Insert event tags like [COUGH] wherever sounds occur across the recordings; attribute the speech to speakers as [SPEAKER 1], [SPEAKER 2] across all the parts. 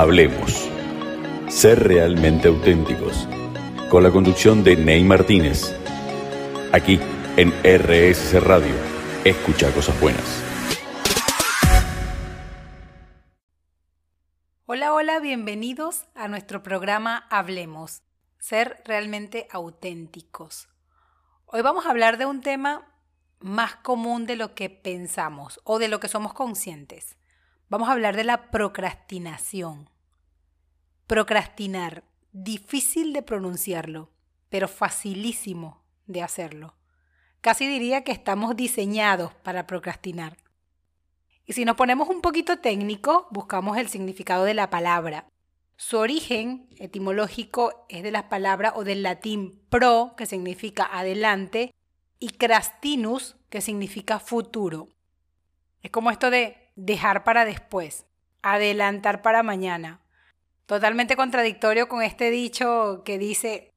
[SPEAKER 1] Hablemos. Ser realmente auténticos. Con la conducción de Ney Martínez. Aquí en RSC Radio. Escucha cosas buenas.
[SPEAKER 2] Hola, hola, bienvenidos a nuestro programa Hablemos. Ser realmente auténticos. Hoy vamos a hablar de un tema más común de lo que pensamos o de lo que somos conscientes. Vamos a hablar de la procrastinación. Procrastinar, difícil de pronunciarlo, pero facilísimo de hacerlo. Casi diría que estamos diseñados para procrastinar. Y si nos ponemos un poquito técnico, buscamos el significado de la palabra. Su origen etimológico es de las palabras o del latín pro, que significa adelante, y crastinus, que significa futuro. Es como esto de dejar para después, adelantar para mañana. Totalmente contradictorio con este dicho que dice,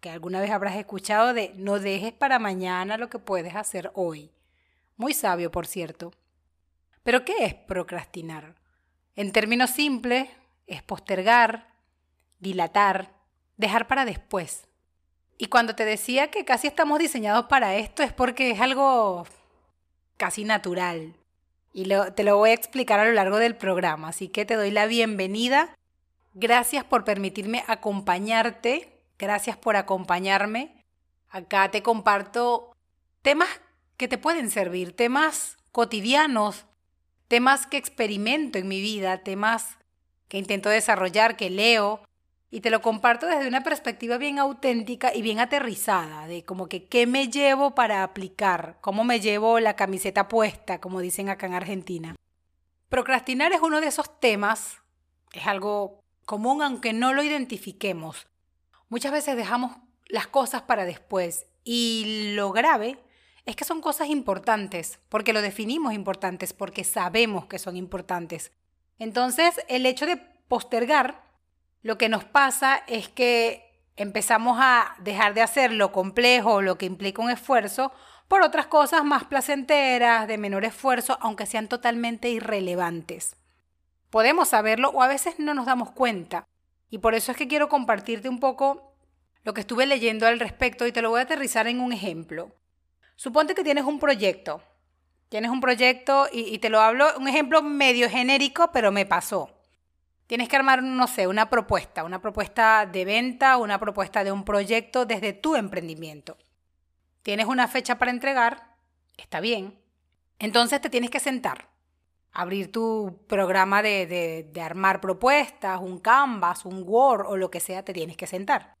[SPEAKER 2] que alguna vez habrás escuchado, de no dejes para mañana lo que puedes hacer hoy. Muy sabio, por cierto. Pero ¿qué es procrastinar? En términos simples, es postergar, dilatar, dejar para después. Y cuando te decía que casi estamos diseñados para esto es porque es algo casi natural. Y te lo voy a explicar a lo largo del programa. Así que te doy la bienvenida. Gracias por permitirme acompañarte. Gracias por acompañarme. Acá te comparto temas que te pueden servir, temas cotidianos, temas que experimento en mi vida, temas que intento desarrollar, que leo, y te lo comparto desde una perspectiva bien auténtica y bien aterrizada, de como que qué me llevo para aplicar, cómo me llevo la camiseta puesta, como dicen acá en Argentina. Procrastinar es uno de esos temas, es algo común aunque no lo identifiquemos. Muchas veces dejamos las cosas para después y lo grave es que son cosas importantes, porque lo definimos importantes, porque sabemos que son importantes. Entonces, el hecho de postergar lo que nos pasa es que empezamos a dejar de hacer lo complejo, lo que implica un esfuerzo, por otras cosas más placenteras, de menor esfuerzo, aunque sean totalmente irrelevantes. Podemos saberlo o a veces no nos damos cuenta. Y por eso es que quiero compartirte un poco lo que estuve leyendo al respecto y te lo voy a aterrizar en un ejemplo. Suponte que tienes un proyecto. Tienes un proyecto y, y te lo hablo, un ejemplo medio genérico, pero me pasó. Tienes que armar, no sé, una propuesta, una propuesta de venta, una propuesta de un proyecto desde tu emprendimiento. Tienes una fecha para entregar, está bien. Entonces te tienes que sentar, abrir tu programa de, de, armar propuestas, un Canvas, un Word o lo que sea, te tienes que sentar.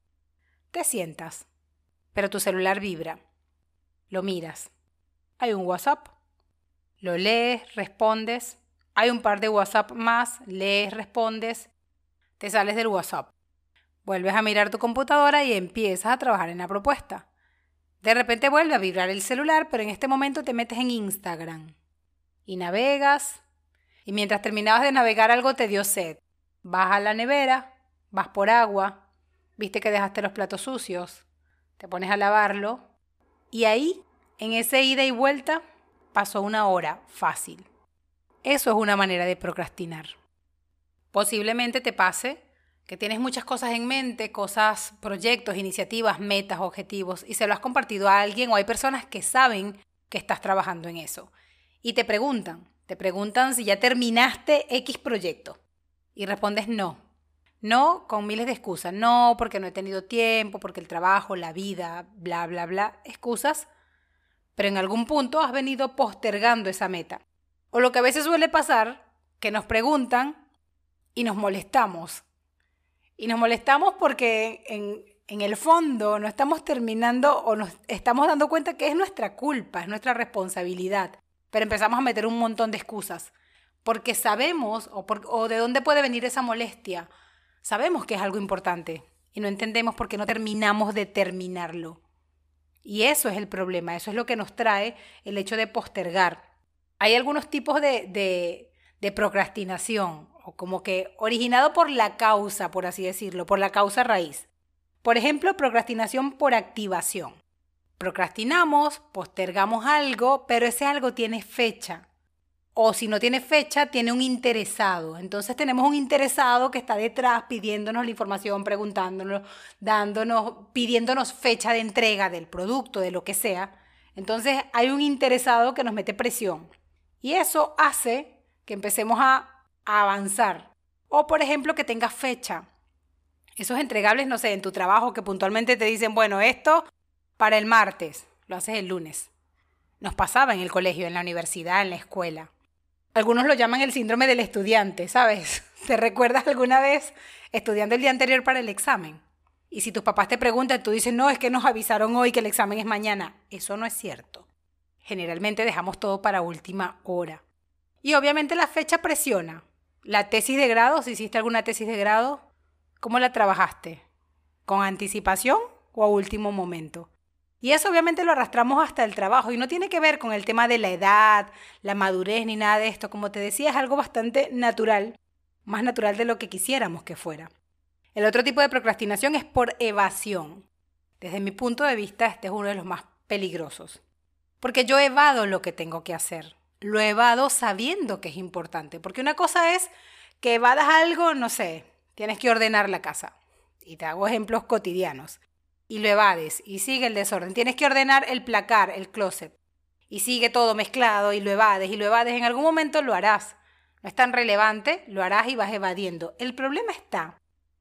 [SPEAKER 2] Te sientas, pero tu celular vibra. Lo miras. Hay un WhatsApp. Lo lees, respondes hay un par de WhatsApp más, lees, respondes, te sales del WhatsApp. Vuelves a mirar tu computadora y empiezas a trabajar en la propuesta. De repente vuelve a vibrar el celular, pero en este momento te metes en Instagram y navegas. Y mientras terminabas de navegar algo te dio sed. Vas a la nevera, vas por agua, viste que dejaste los platos sucios, te pones a lavarlo y ahí, en ese ida y vuelta, pasó una hora fácil. Eso es una manera de procrastinar. Posiblemente te pase que tienes muchas cosas en mente, cosas, proyectos, iniciativas, metas, objetivos, y se lo has compartido a alguien o hay personas que saben que estás trabajando en eso. Y te preguntan, te preguntan si ya terminaste X proyecto. Y respondes no. No con miles de excusas. No porque no he tenido tiempo, porque el trabajo, la vida, bla, bla, bla. Excusas. Pero en algún punto has venido postergando esa meta. O lo que a veces suele pasar, que nos preguntan y nos molestamos. Y nos molestamos porque en, el fondo no estamos terminando o nos estamos dando cuenta que es nuestra culpa, es nuestra responsabilidad. Pero empezamos a meter un montón de excusas. Porque sabemos, o, o de dónde puede venir esa molestia, sabemos que es algo importante y no entendemos por qué no terminamos de terminarlo. Y eso es el problema, eso es lo que nos trae el hecho de postergar hay algunos tipos de, de, procrastinación, o como que originado por la causa, por así decirlo, por la causa raíz. Por ejemplo, procrastinación por activación. Procrastinamos, postergamos algo, pero ese algo tiene fecha. o si no tiene fecha, tiene un interesado. Entonces tenemos un interesado que está detrás pidiéndonos la información, preguntándonos, dándonos, pidiéndonos fecha de entrega del producto, de lo que sea. Entonces hay un interesado que nos mete presión. Y eso hace que empecemos a, avanzar. O por ejemplo que tengas fecha. Esos entregables, no sé, en tu trabajo que puntualmente te dicen, bueno, esto para el martes, lo haces el lunes. Nos pasaba en el colegio, en la universidad, en la escuela. Algunos lo llaman el síndrome del estudiante, ¿sabes? [LAUGHS] ¿Te recuerdas alguna vez estudiando el día anterior para el examen? Y si tus papás te preguntan, tú dices, no, es que nos avisaron hoy que el examen es mañana. Eso no es cierto. Generalmente dejamos todo para última hora. Y obviamente la fecha presiona. La tesis de grado, si hiciste alguna tesis de grado, ¿cómo la trabajaste? ¿Con anticipación o a último momento? Y eso obviamente lo arrastramos hasta el trabajo y no tiene que ver con el tema de la edad, la madurez ni nada de esto. Como te decía, es algo bastante natural, más natural de lo que quisiéramos que fuera. El otro tipo de procrastinación es por evasión. Desde mi punto de vista, este es uno de los más peligrosos. Porque yo evado lo que tengo que hacer. Lo evado sabiendo que es importante. Porque una cosa es que evadas algo, no sé, tienes que ordenar la casa. Y te hago ejemplos cotidianos y lo evades y sigue el desorden. Tienes que ordenar el placar, el closet. Y sigue todo mezclado y lo evades y lo evades. En algún momento lo harás. No es tan relevante, lo harás y vas evadiendo. El problema está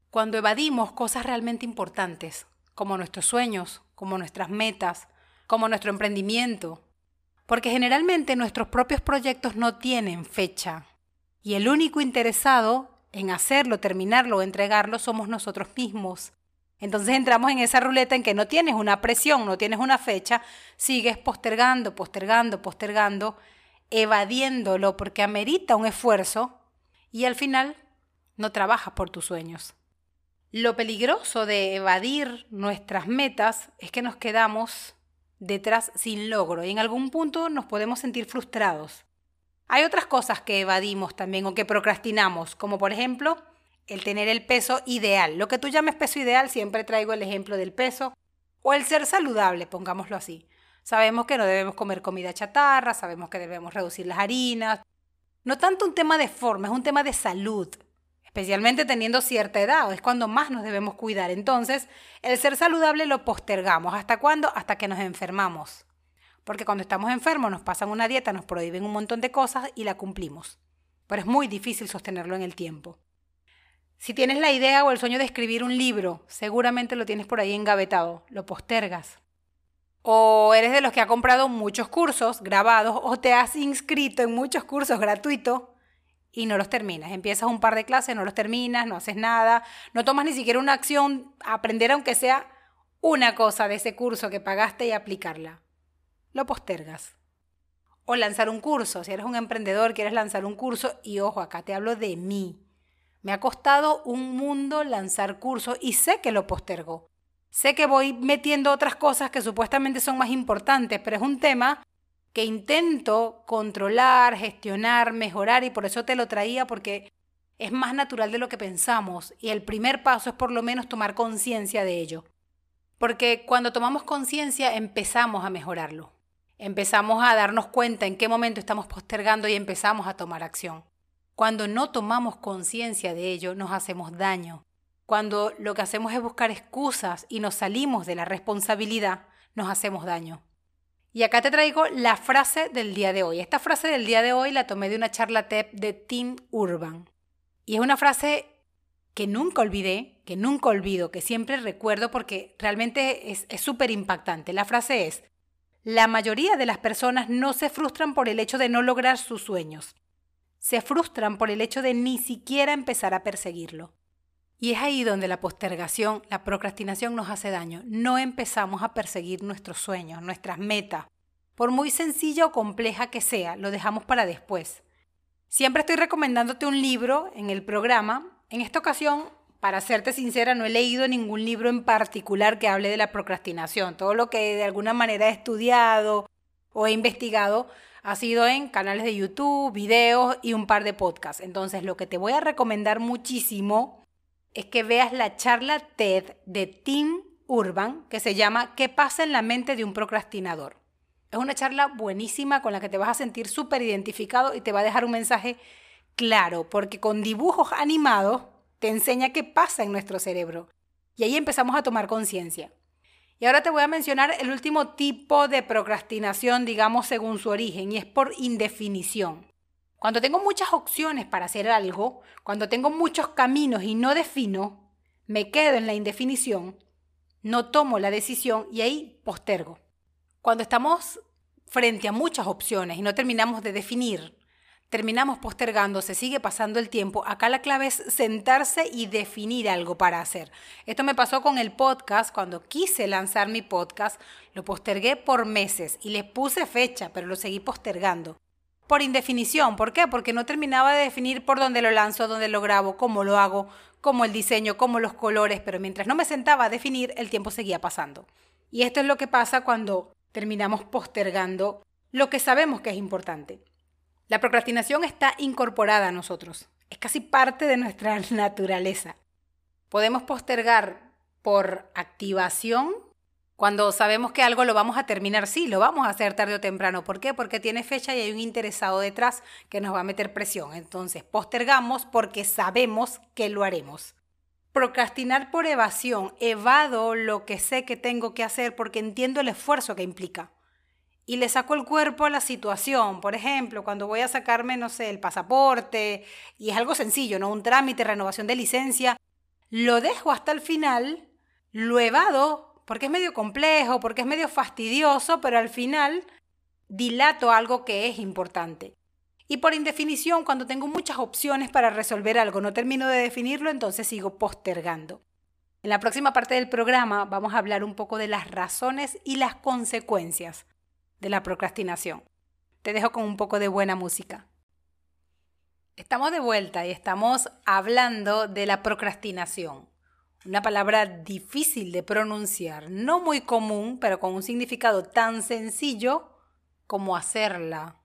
[SPEAKER 2] cuando evadimos cosas realmente importantes, como nuestros sueños, como nuestras metas, como nuestro emprendimiento. Porque generalmente nuestros propios proyectos no tienen fecha. Y el único interesado en hacerlo, terminarlo o entregarlo somos nosotros mismos. Entonces entramos en esa ruleta en que no tienes una presión, no tienes una fecha, sigues postergando, postergando, postergando, evadiéndolo porque amerita un esfuerzo y al final no trabajas por tus sueños. Lo peligroso de evadir nuestras metas es que nos quedamos detrás sin logro y en algún punto nos podemos sentir frustrados. Hay otras cosas que evadimos también o que procrastinamos, como por ejemplo el tener el peso ideal. Lo que tú llames peso ideal, siempre traigo el ejemplo del peso o el ser saludable, pongámoslo así. Sabemos que no debemos comer comida chatarra, sabemos que debemos reducir las harinas. No tanto un tema de forma, es un tema de salud, especialmente teniendo cierta edad, es cuando más nos debemos cuidar. Entonces, el ser saludable lo postergamos. ¿Hasta cuándo? Hasta que nos enfermamos. Porque cuando estamos enfermos nos pasan una dieta, nos prohíben un montón de cosas y la cumplimos. Pero es muy difícil sostenerlo en el tiempo. Si tienes la idea o el sueño de escribir un libro, seguramente lo tienes por ahí engavetado, lo postergas. O eres de los que ha comprado muchos cursos grabados o te has inscrito en muchos cursos gratuitos y no los terminas. Empiezas un par de clases, no los terminas, no haces nada, no tomas ni siquiera una acción, aprender aunque sea una cosa de ese curso que pagaste y aplicarla. Lo postergas. O lanzar un curso, si eres un emprendedor, quieres lanzar un curso y ojo, acá te hablo de mí. Me ha costado un mundo lanzar cursos y sé que lo postergo. Sé que voy metiendo otras cosas que supuestamente son más importantes, pero es un tema que intento controlar, gestionar, mejorar y por eso te lo traía porque es más natural de lo que pensamos y el primer paso es por lo menos tomar conciencia de ello. Porque cuando tomamos conciencia empezamos a mejorarlo. Empezamos a darnos cuenta en qué momento estamos postergando y empezamos a tomar acción. Cuando no tomamos conciencia de ello, nos hacemos daño. Cuando lo que hacemos es buscar excusas y nos salimos de la responsabilidad, nos hacemos daño. Y acá te traigo la frase del día de hoy. Esta frase del día de hoy la tomé de una charla TED de Tim Urban. Y es una frase que nunca olvidé, que nunca olvido, que siempre recuerdo porque realmente es súper impactante. La frase es, la mayoría de las personas no se frustran por el hecho de no lograr sus sueños se frustran por el hecho de ni siquiera empezar a perseguirlo. Y es ahí donde la postergación, la procrastinación nos hace daño. No empezamos a perseguir nuestros sueños, nuestras metas. Por muy sencilla o compleja que sea, lo dejamos para después. Siempre estoy recomendándote un libro en el programa. En esta ocasión, para serte sincera, no he leído ningún libro en particular que hable de la procrastinación. Todo lo que de alguna manera he estudiado o he investigado ha sido en canales de YouTube, videos y un par de podcasts. Entonces, lo que te voy a recomendar muchísimo es que veas la charla TED de Tim Urban que se llama ¿Qué pasa en la mente de un procrastinador? Es una charla buenísima con la que te vas a sentir súper identificado y te va a dejar un mensaje claro, porque con dibujos animados te enseña qué pasa en nuestro cerebro. Y ahí empezamos a tomar conciencia. Y ahora te voy a mencionar el último tipo de procrastinación, digamos, según su origen, y es por indefinición. Cuando tengo muchas opciones para hacer algo, cuando tengo muchos caminos y no defino, me quedo en la indefinición, no tomo la decisión y ahí postergo. Cuando estamos frente a muchas opciones y no terminamos de definir, terminamos postergando, se sigue pasando el tiempo. Acá la clave es sentarse y definir algo para hacer. Esto me pasó con el podcast, cuando quise lanzar mi podcast, lo postergué por meses y les puse fecha, pero lo seguí postergando. Por indefinición, ¿por qué? Porque no terminaba de definir por dónde lo lanzo, dónde lo grabo, cómo lo hago, cómo el diseño, cómo los colores, pero mientras no me sentaba a definir, el tiempo seguía pasando. Y esto es lo que pasa cuando terminamos postergando lo que sabemos que es importante. La procrastinación está incorporada a nosotros, es casi parte de nuestra [LAUGHS] naturaleza. Podemos postergar por activación cuando sabemos que algo lo vamos a terminar, sí, lo vamos a hacer tarde o temprano. ¿Por qué? Porque tiene fecha y hay un interesado detrás que nos va a meter presión. Entonces, postergamos porque sabemos que lo haremos. Procrastinar por evasión. Evado lo que sé que tengo que hacer porque entiendo el esfuerzo que implica y le saco el cuerpo a la situación. Por ejemplo, cuando voy a sacarme, no sé, el pasaporte, y es algo sencillo, ¿no? Un trámite, renovación de licencia, lo dejo hasta el final, lo evado, porque es medio complejo, porque es medio fastidioso, pero al final dilato algo que es importante. Y por indefinición, cuando tengo muchas opciones para resolver algo, no termino de definirlo, entonces sigo postergando. En la próxima parte del programa vamos a hablar un poco de las razones y las consecuencias de la procrastinación. Te dejo con un poco de buena música. Estamos de vuelta y estamos hablando de la procrastinación. Una palabra difícil de pronunciar, no muy común, pero con un significado tan sencillo como hacerla.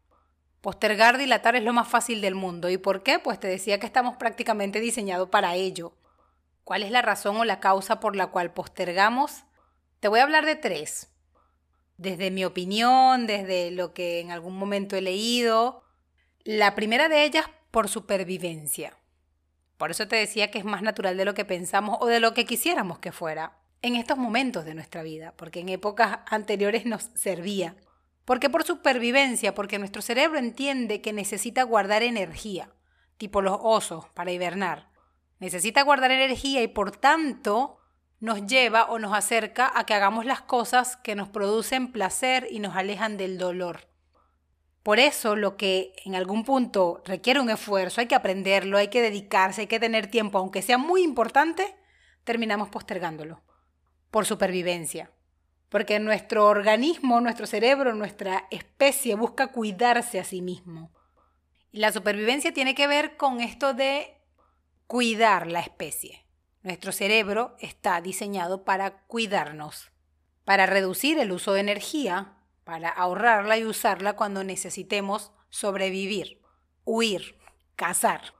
[SPEAKER 2] Postergar, dilatar es lo más fácil del mundo. ¿Y por qué? Pues te decía que estamos prácticamente diseñados para ello. ¿Cuál es la razón o la causa por la cual postergamos? Te voy a hablar de tres desde mi opinión, desde lo que en algún momento he leído. La primera de ellas por supervivencia. Por eso te decía que es más natural de lo que pensamos o de lo que quisiéramos que fuera en estos momentos de nuestra vida, porque en épocas anteriores nos servía. Porque por supervivencia, porque nuestro cerebro entiende que necesita guardar energía, tipo los osos para hibernar. Necesita guardar energía y por tanto nos lleva o nos acerca a que hagamos las cosas que nos producen placer y nos alejan del dolor. Por eso lo que en algún punto requiere un esfuerzo, hay que aprenderlo, hay que dedicarse, hay que tener tiempo, aunque sea muy importante, terminamos postergándolo. Por supervivencia. Porque nuestro organismo, nuestro cerebro, nuestra especie busca cuidarse a sí mismo. Y la supervivencia tiene que ver con esto de cuidar la especie. Nuestro cerebro está diseñado para cuidarnos, para reducir el uso de energía, para ahorrarla y usarla cuando necesitemos sobrevivir, huir, cazar.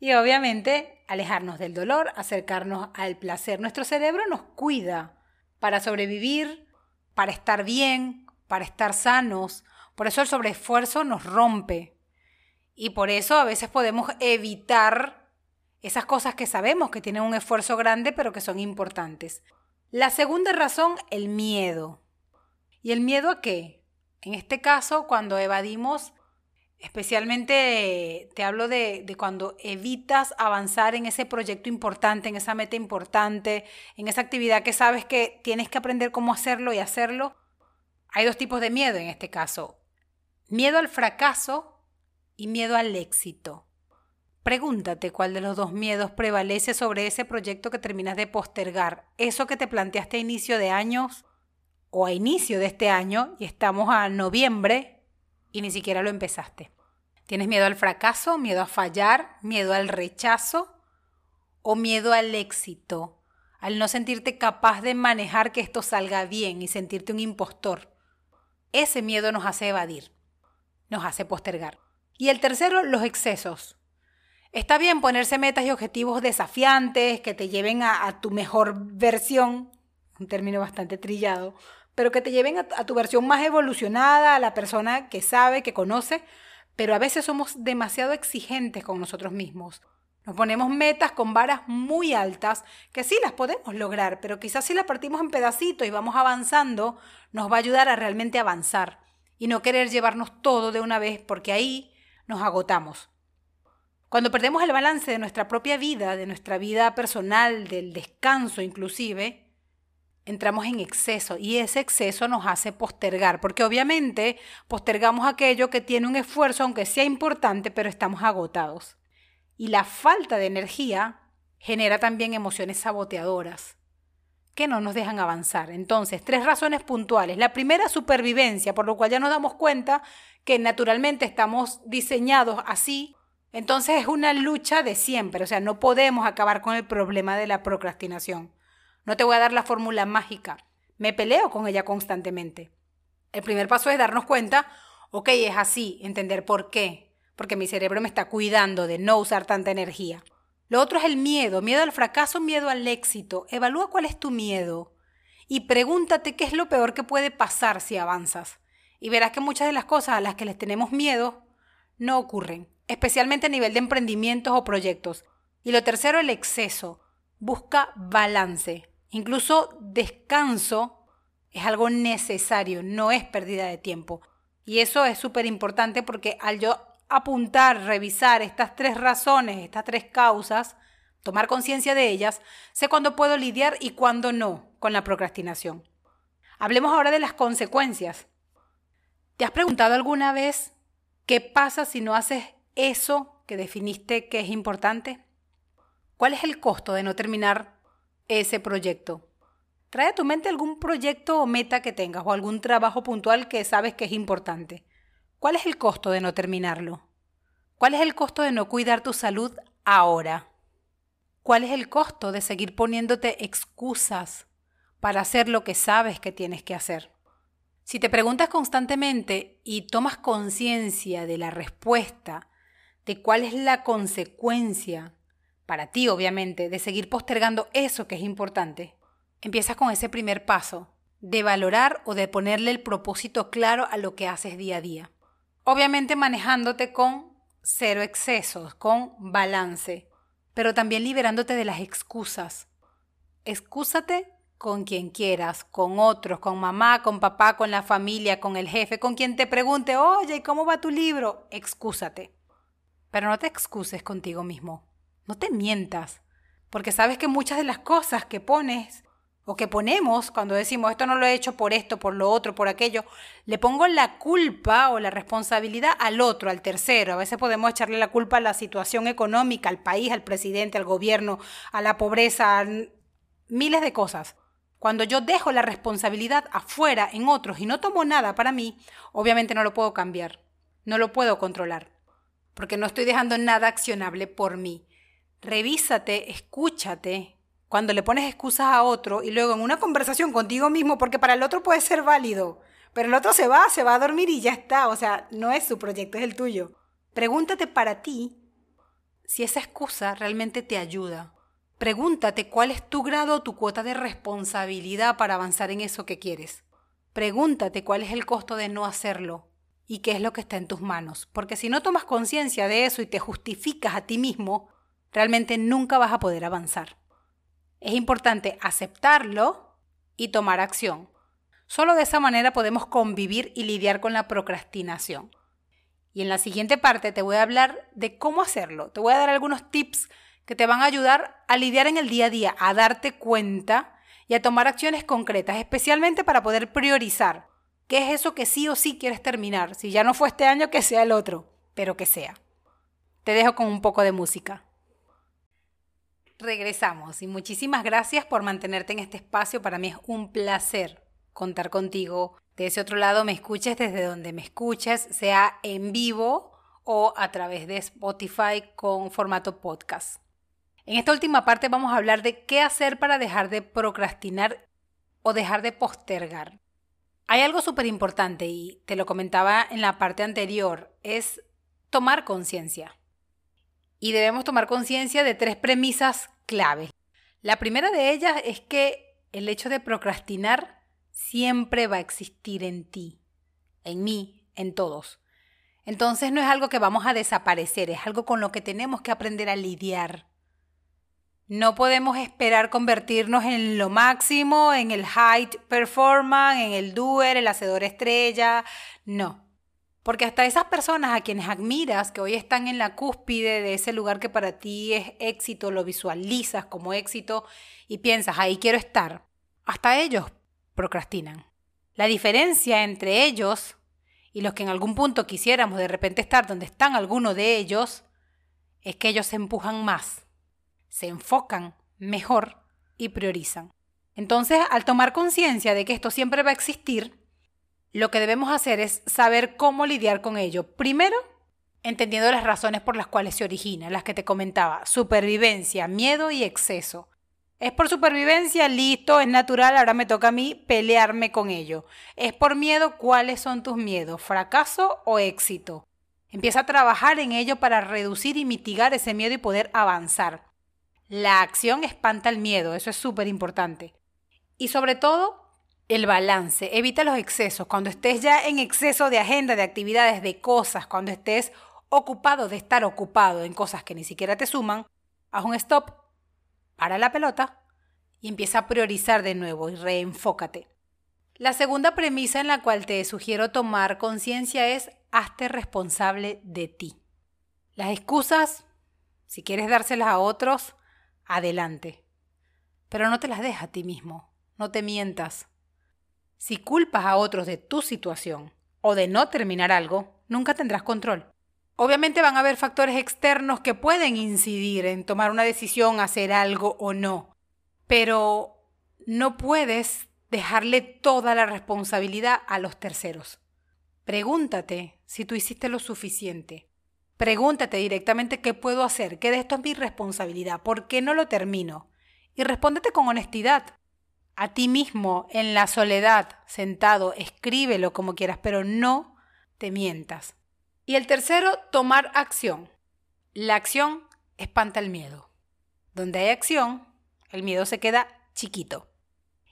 [SPEAKER 2] Y obviamente alejarnos del dolor, acercarnos al placer. Nuestro cerebro nos cuida para sobrevivir, para estar bien, para estar sanos. Por eso el sobreesfuerzo nos rompe. Y por eso a veces podemos evitar esas cosas que sabemos que tienen un esfuerzo grande pero que son importantes. La segunda razón, el miedo. ¿Y el miedo a qué? En este caso, cuando evadimos, especialmente te hablo de, cuando evitas avanzar en ese proyecto importante, en esa meta importante, en esa actividad que sabes que tienes que aprender cómo hacerlo y hacerlo. Hay dos tipos de miedo en este caso. Miedo al fracaso y miedo al éxito. Pregúntate cuál de los dos miedos prevalece sobre ese proyecto que terminas de postergar. Eso que te planteaste a inicio de años o a inicio de este año y estamos a noviembre y ni siquiera lo empezaste. ¿Tienes miedo al fracaso, miedo a fallar, miedo al rechazo o miedo al éxito? Al no sentirte capaz de manejar que esto salga bien y sentirte un impostor. Ese miedo nos hace evadir, nos hace postergar. Y el tercero, los excesos. Está bien ponerse metas y objetivos desafiantes que te lleven a, tu mejor versión, un término bastante trillado, pero que te lleven a, tu versión más evolucionada, a la persona que sabe, que conoce, pero a veces somos demasiado exigentes con nosotros mismos. Nos ponemos metas con varas muy altas que sí las podemos lograr, pero quizás si las partimos en pedacitos y vamos avanzando, nos va a ayudar a realmente avanzar y no querer llevarnos todo de una vez porque ahí nos agotamos. Cuando perdemos el balance de nuestra propia vida, de nuestra vida personal, del descanso inclusive, entramos en exceso y ese exceso nos hace postergar, porque obviamente postergamos aquello que tiene un esfuerzo, aunque sea importante, pero estamos agotados. Y la falta de energía genera también emociones saboteadoras que no nos dejan avanzar. Entonces, tres razones puntuales. La primera, supervivencia, por lo cual ya nos damos cuenta que naturalmente estamos diseñados así. Entonces es una lucha de siempre, o sea, no podemos acabar con el problema de la procrastinación. No te voy a dar la fórmula mágica, me peleo con ella constantemente. El primer paso es darnos cuenta, ok, es así, entender por qué, porque mi cerebro me está cuidando de no usar tanta energía. Lo otro es el miedo, miedo al fracaso, miedo al éxito. Evalúa cuál es tu miedo y pregúntate qué es lo peor que puede pasar si avanzas. Y verás que muchas de las cosas a las que les tenemos miedo no ocurren, especialmente a nivel de emprendimientos o proyectos. Y lo tercero, el exceso. Busca balance. Incluso descanso es algo necesario, no es pérdida de tiempo. Y eso es súper importante porque al yo apuntar, revisar estas tres razones, estas tres causas, tomar conciencia de ellas, sé cuándo puedo lidiar y cuándo no con la procrastinación. Hablemos ahora de las consecuencias. ¿Te has preguntado alguna vez qué pasa si no haces eso que definiste que es importante? ¿Cuál es el costo de no terminar ese proyecto? Trae a tu mente algún proyecto o meta que tengas o algún trabajo puntual que sabes que es importante. ¿Cuál es el costo de no terminarlo? ¿Cuál es el costo de no cuidar tu salud ahora? ¿Cuál es el costo de seguir poniéndote excusas para hacer lo que sabes que tienes que hacer? Si te preguntas constantemente y tomas conciencia de la respuesta, de cuál es la consecuencia, para ti obviamente, de seguir postergando eso que es importante, empiezas con ese primer paso, de valorar o de ponerle el propósito claro a lo que haces día a día. Obviamente manejándote con cero excesos, con balance, pero también liberándote de las excusas. Excúsate con quien quieras, con otros, con mamá, con papá, con la familia, con el jefe, con quien te pregunte, oye, ¿cómo va tu libro? Excúsate. Pero no te excuses contigo mismo. No te mientas. Porque sabes que muchas de las cosas que pones o que ponemos cuando decimos esto no lo he hecho por esto, por lo otro, por aquello, le pongo la culpa o la responsabilidad al otro, al tercero. A veces podemos echarle la culpa a la situación económica, al país, al presidente, al gobierno, a la pobreza, a miles de cosas. Cuando yo dejo la responsabilidad afuera en otros y no tomo nada para mí, obviamente no lo puedo cambiar, no lo puedo controlar, porque no estoy dejando nada accionable por mí. Revísate, escúchate, cuando le pones excusas a otro y luego en una conversación contigo mismo, porque para el otro puede ser válido, pero el otro se va, se va a dormir y ya está, o sea, no es su proyecto, es el tuyo. Pregúntate para ti si esa excusa realmente te ayuda. Pregúntate cuál es tu grado o tu cuota de responsabilidad para avanzar en eso que quieres. Pregúntate cuál es el costo de no hacerlo y qué es lo que está en tus manos. Porque si no tomas conciencia de eso y te justificas a ti mismo, realmente nunca vas a poder avanzar. Es importante aceptarlo y tomar acción. Solo de esa manera podemos convivir y lidiar con la procrastinación. Y en la siguiente parte te voy a hablar de cómo hacerlo. Te voy a dar algunos tips que te van a ayudar a lidiar en el día a día, a darte cuenta y a tomar acciones concretas, especialmente para poder priorizar qué es eso que sí o sí quieres terminar. Si ya no fue este año, que sea el otro, pero que sea. Te dejo con un poco de música regresamos y muchísimas gracias por mantenerte en este espacio. Para mí es un placer contar contigo. De ese otro lado me escuches desde donde me escuches, sea en vivo o a través de Spotify con formato podcast. En esta última parte vamos a hablar de qué hacer para dejar de procrastinar o dejar de postergar. Hay algo súper importante y te lo comentaba en la parte anterior, es tomar conciencia y debemos tomar conciencia de tres premisas clave. La primera de ellas es que el hecho de procrastinar siempre va a existir en ti, en mí, en todos. Entonces no es algo que vamos a desaparecer, es algo con lo que tenemos que aprender a lidiar. No podemos esperar convertirnos en lo máximo, en el high performance, en el doer, el hacedor estrella. No. Porque hasta esas personas a quienes admiras, que hoy están en la cúspide de ese lugar que para ti es éxito, lo visualizas como éxito y piensas, ahí quiero estar, hasta ellos procrastinan. La diferencia entre ellos y los que en algún punto quisiéramos de repente estar donde están algunos de ellos es que ellos se empujan más se enfocan mejor y priorizan. Entonces, al tomar conciencia de que esto siempre va a existir, lo que debemos hacer es saber cómo lidiar con ello. Primero, entendiendo las razones por las cuales se origina, las que te comentaba, supervivencia, miedo y exceso. Es por supervivencia, listo, es natural, ahora me toca a mí pelearme con ello. Es por miedo, ¿cuáles son tus miedos? ¿Fracaso o éxito? Empieza a trabajar en ello para reducir y mitigar ese miedo y poder avanzar. La acción espanta el miedo, eso es súper importante. Y sobre todo, el balance. Evita los excesos. Cuando estés ya en exceso de agenda, de actividades, de cosas, cuando estés ocupado de estar ocupado en cosas que ni siquiera te suman, haz un stop, para la pelota y empieza a priorizar de nuevo y reenfócate. La segunda premisa en la cual te sugiero tomar conciencia es hazte responsable de ti. Las excusas, si quieres dárselas a otros, adelante. Pero no te las dejes a ti mismo, no te mientas. Si culpas a otros de tu situación o de no terminar algo, nunca tendrás control. Obviamente van a haber factores externos que pueden incidir en tomar una decisión, hacer algo o no, pero no puedes dejarle toda la responsabilidad a los terceros. Pregúntate si tú hiciste lo suficiente. Pregúntate directamente qué puedo hacer, qué de esto es mi responsabilidad, por qué no lo termino. Y respóndete con honestidad. A ti mismo, en la soledad, sentado, escríbelo como quieras, pero no te mientas. Y el tercero, tomar acción. La acción espanta el miedo. Donde hay acción, el miedo se queda chiquito.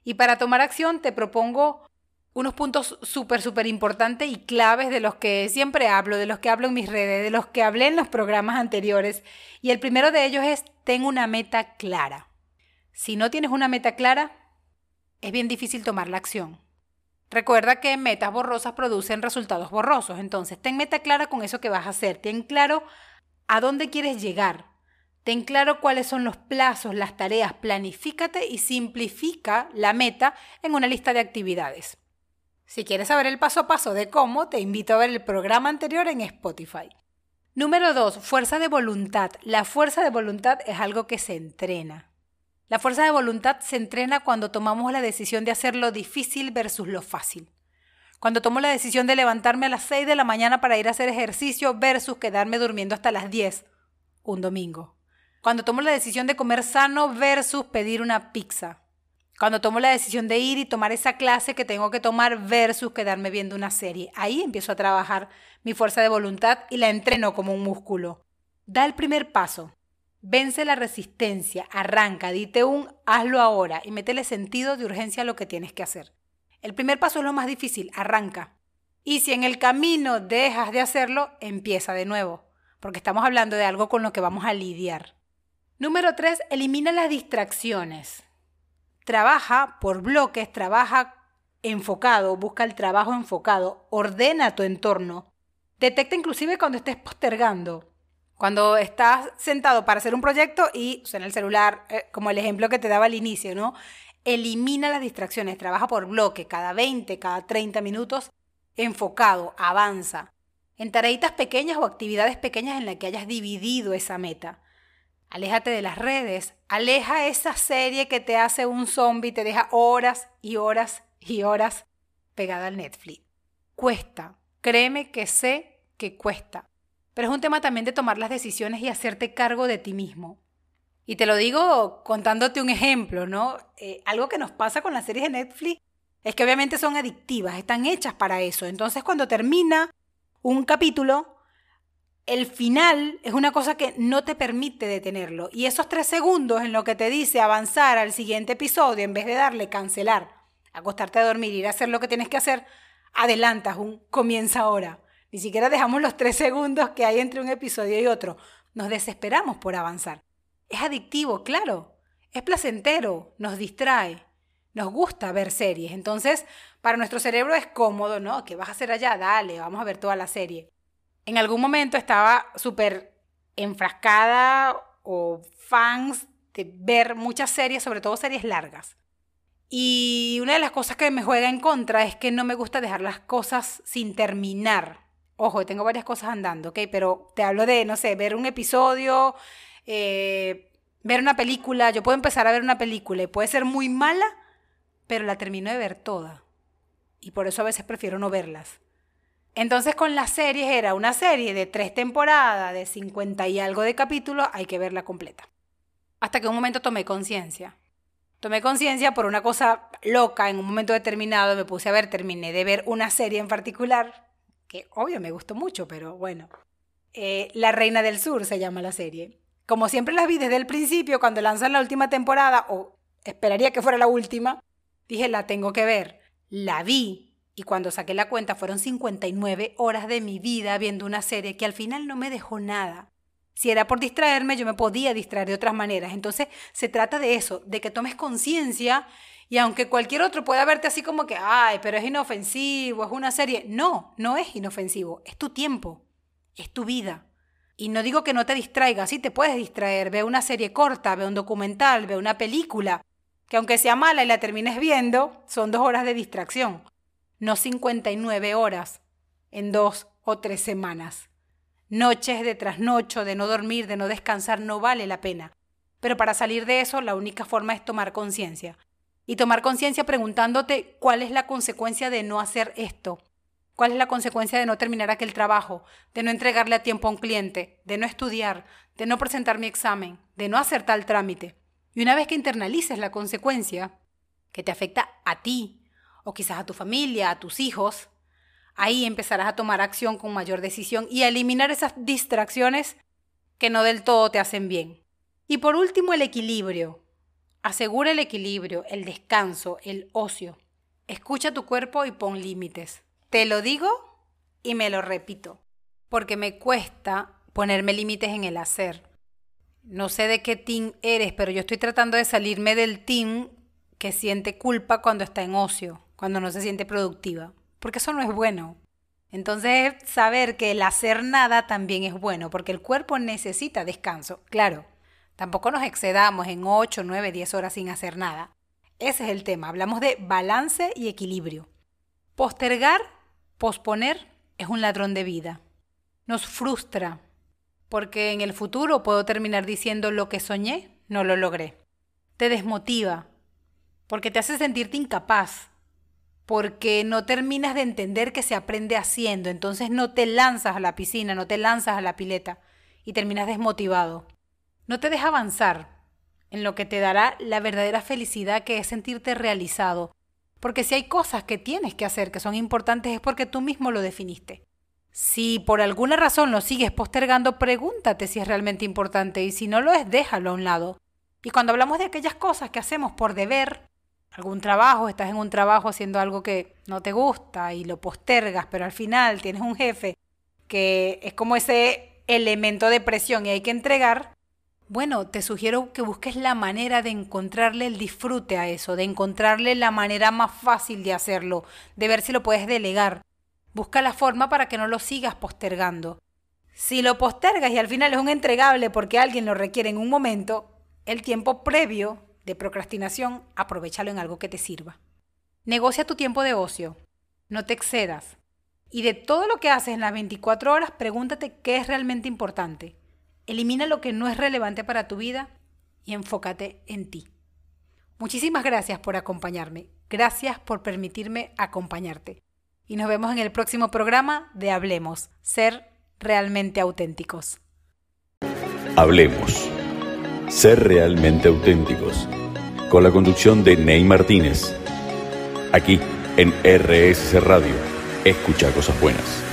[SPEAKER 2] Y para tomar acción te propongo unos puntos súper, súper importantes y claves de los que siempre hablo, de los que hablo en mis redes, de los que hablé en los programas anteriores. Y el primero de ellos es, ten una meta clara. Si no tienes una meta clara, es bien difícil tomar la acción. Recuerda que metas borrosas producen resultados borrosos, entonces ten meta clara con eso que vas a hacer, ten claro a dónde quieres llegar, ten claro cuáles son los plazos, las tareas, planifícate y simplifica la meta en una lista de actividades. Si quieres saber el paso a paso de cómo, te invito a ver el programa anterior en Spotify. Número 2. Fuerza de voluntad. La fuerza de voluntad es algo que se entrena. La fuerza de voluntad se entrena cuando tomamos la decisión de hacer lo difícil versus lo fácil. Cuando tomo la decisión de levantarme a las 6 de la mañana para ir a hacer ejercicio versus quedarme durmiendo hasta las 10 un domingo. Cuando tomo la decisión de comer sano versus pedir una pizza. Cuando tomo la decisión de ir y tomar esa clase que tengo que tomar versus quedarme viendo una serie, ahí empiezo a trabajar mi fuerza de voluntad y la entreno como un músculo. Da el primer paso. Vence la resistencia, arranca, dite un hazlo ahora y métele sentido de urgencia a lo que tienes que hacer. El primer paso es lo más difícil, arranca. Y si en el camino dejas de hacerlo, empieza de nuevo, porque estamos hablando de algo con lo que vamos a lidiar. Número 3. Elimina las distracciones trabaja por bloques, trabaja enfocado, busca el trabajo enfocado, ordena tu entorno, detecta inclusive cuando estés postergando. Cuando estás sentado para hacer un proyecto y suena el celular, eh, como el ejemplo que te daba al inicio, ¿no? Elimina las distracciones, trabaja por bloque, cada 20, cada 30 minutos, enfocado, avanza. En tareitas pequeñas o actividades pequeñas en las que hayas dividido esa meta. Aléjate de las redes. Aleja esa serie que te hace un zombie, te deja horas y horas y horas pegada al Netflix. Cuesta. Créeme que sé que cuesta. Pero es un tema también de tomar las decisiones y hacerte cargo de ti mismo. Y te lo digo contándote un ejemplo, ¿no? Eh, algo que nos pasa con las series de Netflix es que obviamente son adictivas, están hechas para eso. Entonces cuando termina un capítulo, el final es una cosa que no te permite detenerlo. Y esos tres segundos en lo que te dice avanzar al siguiente episodio, en vez de darle cancelar acostarte a dormir, ir a hacer lo que tienes que hacer, adelantas un comienza ahora. Ni siquiera dejamos los tres segundos que hay entre un episodio y otro. Nos desesperamos por avanzar. Es adictivo, claro. Es placentero, nos distrae. Nos gusta ver series. Entonces, para nuestro cerebro es cómodo, ¿no? ¿Qué vas a hacer allá? Dale, vamos a ver toda la serie. En algún momento estaba súper enfrascada o fans de ver muchas series, sobre todo series largas. Y una de las cosas que me juega en contra es que no me gusta dejar las cosas sin terminar. Ojo, tengo varias cosas andando, ¿ok? Pero te hablo de, no sé, ver un episodio, eh, ver una película. Yo puedo empezar a ver una película y puede ser muy mala, pero la termino de ver toda. Y por eso a veces prefiero no verlas. Entonces con las series era una serie de tres temporadas, de 50 y algo de capítulos, hay que verla completa. Hasta que un momento tomé conciencia. Tomé conciencia por una cosa loca, en un momento determinado me puse a ver, terminé de ver una serie en particular, que obvio me gustó mucho, pero bueno. Eh, la Reina del Sur se llama la serie. Como siempre las vi desde el principio, cuando lanzan la última temporada, o esperaría que fuera la última, dije, la tengo que ver. La vi, y cuando saqué la cuenta fueron 59 horas de mi vida viendo una serie que al final no me dejó nada. Si era por distraerme, yo me podía distraer de otras maneras. Entonces se trata de eso, de que tomes conciencia y aunque cualquier otro pueda verte así como que, ay, pero es inofensivo, es una serie. No, no es inofensivo, es tu tiempo, es tu vida. Y no digo que no te distraigas, sí te puedes distraer, ve una serie corta, ve un documental, ve una película, que aunque sea mala y la termines viendo, son dos horas de distracción no 59 horas en dos o tres semanas. Noches de trasnocho, de no dormir, de no descansar, no vale la pena. Pero para salir de eso, la única forma es tomar conciencia. Y tomar conciencia preguntándote cuál es la consecuencia de no hacer esto. ¿Cuál es la consecuencia de no terminar aquel trabajo, de no entregarle a tiempo a un cliente, de no estudiar, de no presentar mi examen, de no hacer tal trámite? Y una vez que internalices la consecuencia, que te afecta a ti, o quizás a tu familia, a tus hijos, ahí empezarás a tomar acción con mayor decisión y a eliminar esas distracciones que no del todo te hacen bien. Y por último, el equilibrio. Asegura el equilibrio, el descanso, el ocio. Escucha tu cuerpo y pon límites. Te lo digo y me lo repito, porque me cuesta ponerme límites en el hacer. No sé de qué team eres, pero yo estoy tratando de salirme del team que siente culpa cuando está en ocio cuando no se siente productiva, porque eso no es bueno. Entonces, saber que el hacer nada también es bueno, porque el cuerpo necesita descanso. Claro, tampoco nos excedamos en 8, 9, 10 horas sin hacer nada. Ese es el tema. Hablamos de balance y equilibrio. Postergar, posponer, es un ladrón de vida. Nos frustra, porque en el futuro puedo terminar diciendo lo que soñé, no lo logré. Te desmotiva, porque te hace sentirte incapaz, porque no terminas de entender que se aprende haciendo, entonces no te lanzas a la piscina, no te lanzas a la pileta y terminas desmotivado. No te deja avanzar en lo que te dará la verdadera felicidad que es sentirte realizado, porque si hay cosas que tienes que hacer que son importantes es porque tú mismo lo definiste. Si por alguna razón lo sigues postergando, pregúntate si es realmente importante y si no lo es, déjalo a un lado. Y cuando hablamos de aquellas cosas que hacemos por deber, algún trabajo, estás en un trabajo haciendo algo que no te gusta y lo postergas, pero al final tienes un jefe que es como ese elemento de presión y hay que entregar, bueno, te sugiero que busques la manera de encontrarle el disfrute a eso, de encontrarle la manera más fácil de hacerlo, de ver si lo puedes delegar. Busca la forma para que no lo sigas postergando. Si lo postergas y al final es un entregable porque alguien lo requiere en un momento, el tiempo previo de procrastinación, aprovechalo en algo que te sirva. Negocia tu tiempo de ocio, no te excedas. Y de todo lo que haces en las 24 horas, pregúntate qué es realmente importante. Elimina lo que no es relevante para tu vida y enfócate en ti. Muchísimas gracias por acompañarme. Gracias por permitirme acompañarte. Y nos vemos en el próximo programa de Hablemos, ser realmente auténticos.
[SPEAKER 1] Hablemos ser realmente auténticos, con la conducción de Ney Martínez. Aquí en RSC Radio, escucha cosas buenas.